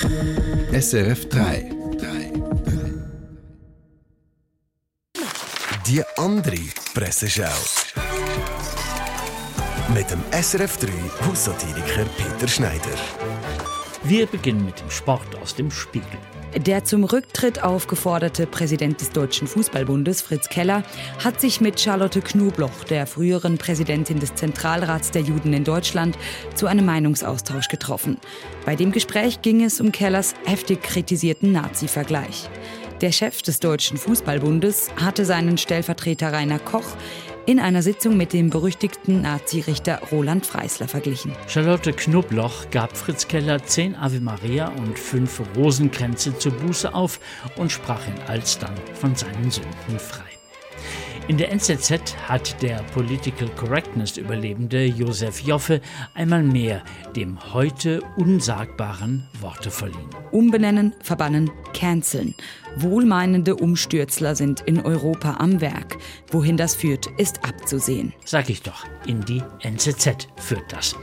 SRF 3. Die andere Presseschau. Mit dem SRF 3 Haussatiriker Peter Schneider. Wir beginnen mit dem Sport aus dem Spiegel. Der zum Rücktritt aufgeforderte Präsident des Deutschen Fußballbundes, Fritz Keller, hat sich mit Charlotte Knobloch, der früheren Präsidentin des Zentralrats der Juden in Deutschland, zu einem Meinungsaustausch getroffen. Bei dem Gespräch ging es um Kellers heftig kritisierten Nazi-Vergleich. Der Chef des Deutschen Fußballbundes hatte seinen Stellvertreter Rainer Koch in einer Sitzung mit dem berüchtigten Nazi-Richter Roland Freisler verglichen. Charlotte Knobloch gab Fritz Keller zehn Ave Maria und fünf Rosenkränze zur Buße auf und sprach ihn alsdann von seinen Sünden frei. In der NZZ hat der Political Correctness Überlebende Josef Joffe einmal mehr dem heute unsagbaren Worte verliehen. Umbenennen, verbannen, canceln. Wohlmeinende Umstürzler sind in Europa am Werk. Wohin das führt, ist abzusehen. Sag ich doch, in die NZZ führt das.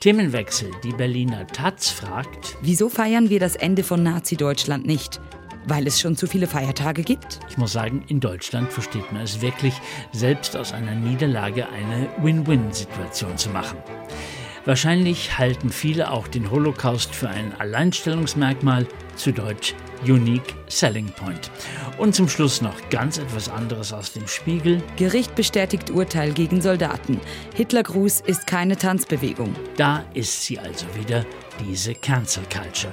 Themenwechsel. Die Berliner Taz fragt, Wieso feiern wir das Ende von Nazi-Deutschland nicht? Weil es schon zu viele Feiertage gibt? Ich muss sagen, in Deutschland versteht man es wirklich, selbst aus einer Niederlage eine Win-Win-Situation zu machen. Wahrscheinlich halten viele auch den Holocaust für ein Alleinstellungsmerkmal, zu Deutsch Unique Selling Point. Und zum Schluss noch ganz etwas anderes aus dem Spiegel. Gericht bestätigt Urteil gegen Soldaten. Hitlergruß ist keine Tanzbewegung. Da ist sie also wieder, diese Cancel Culture.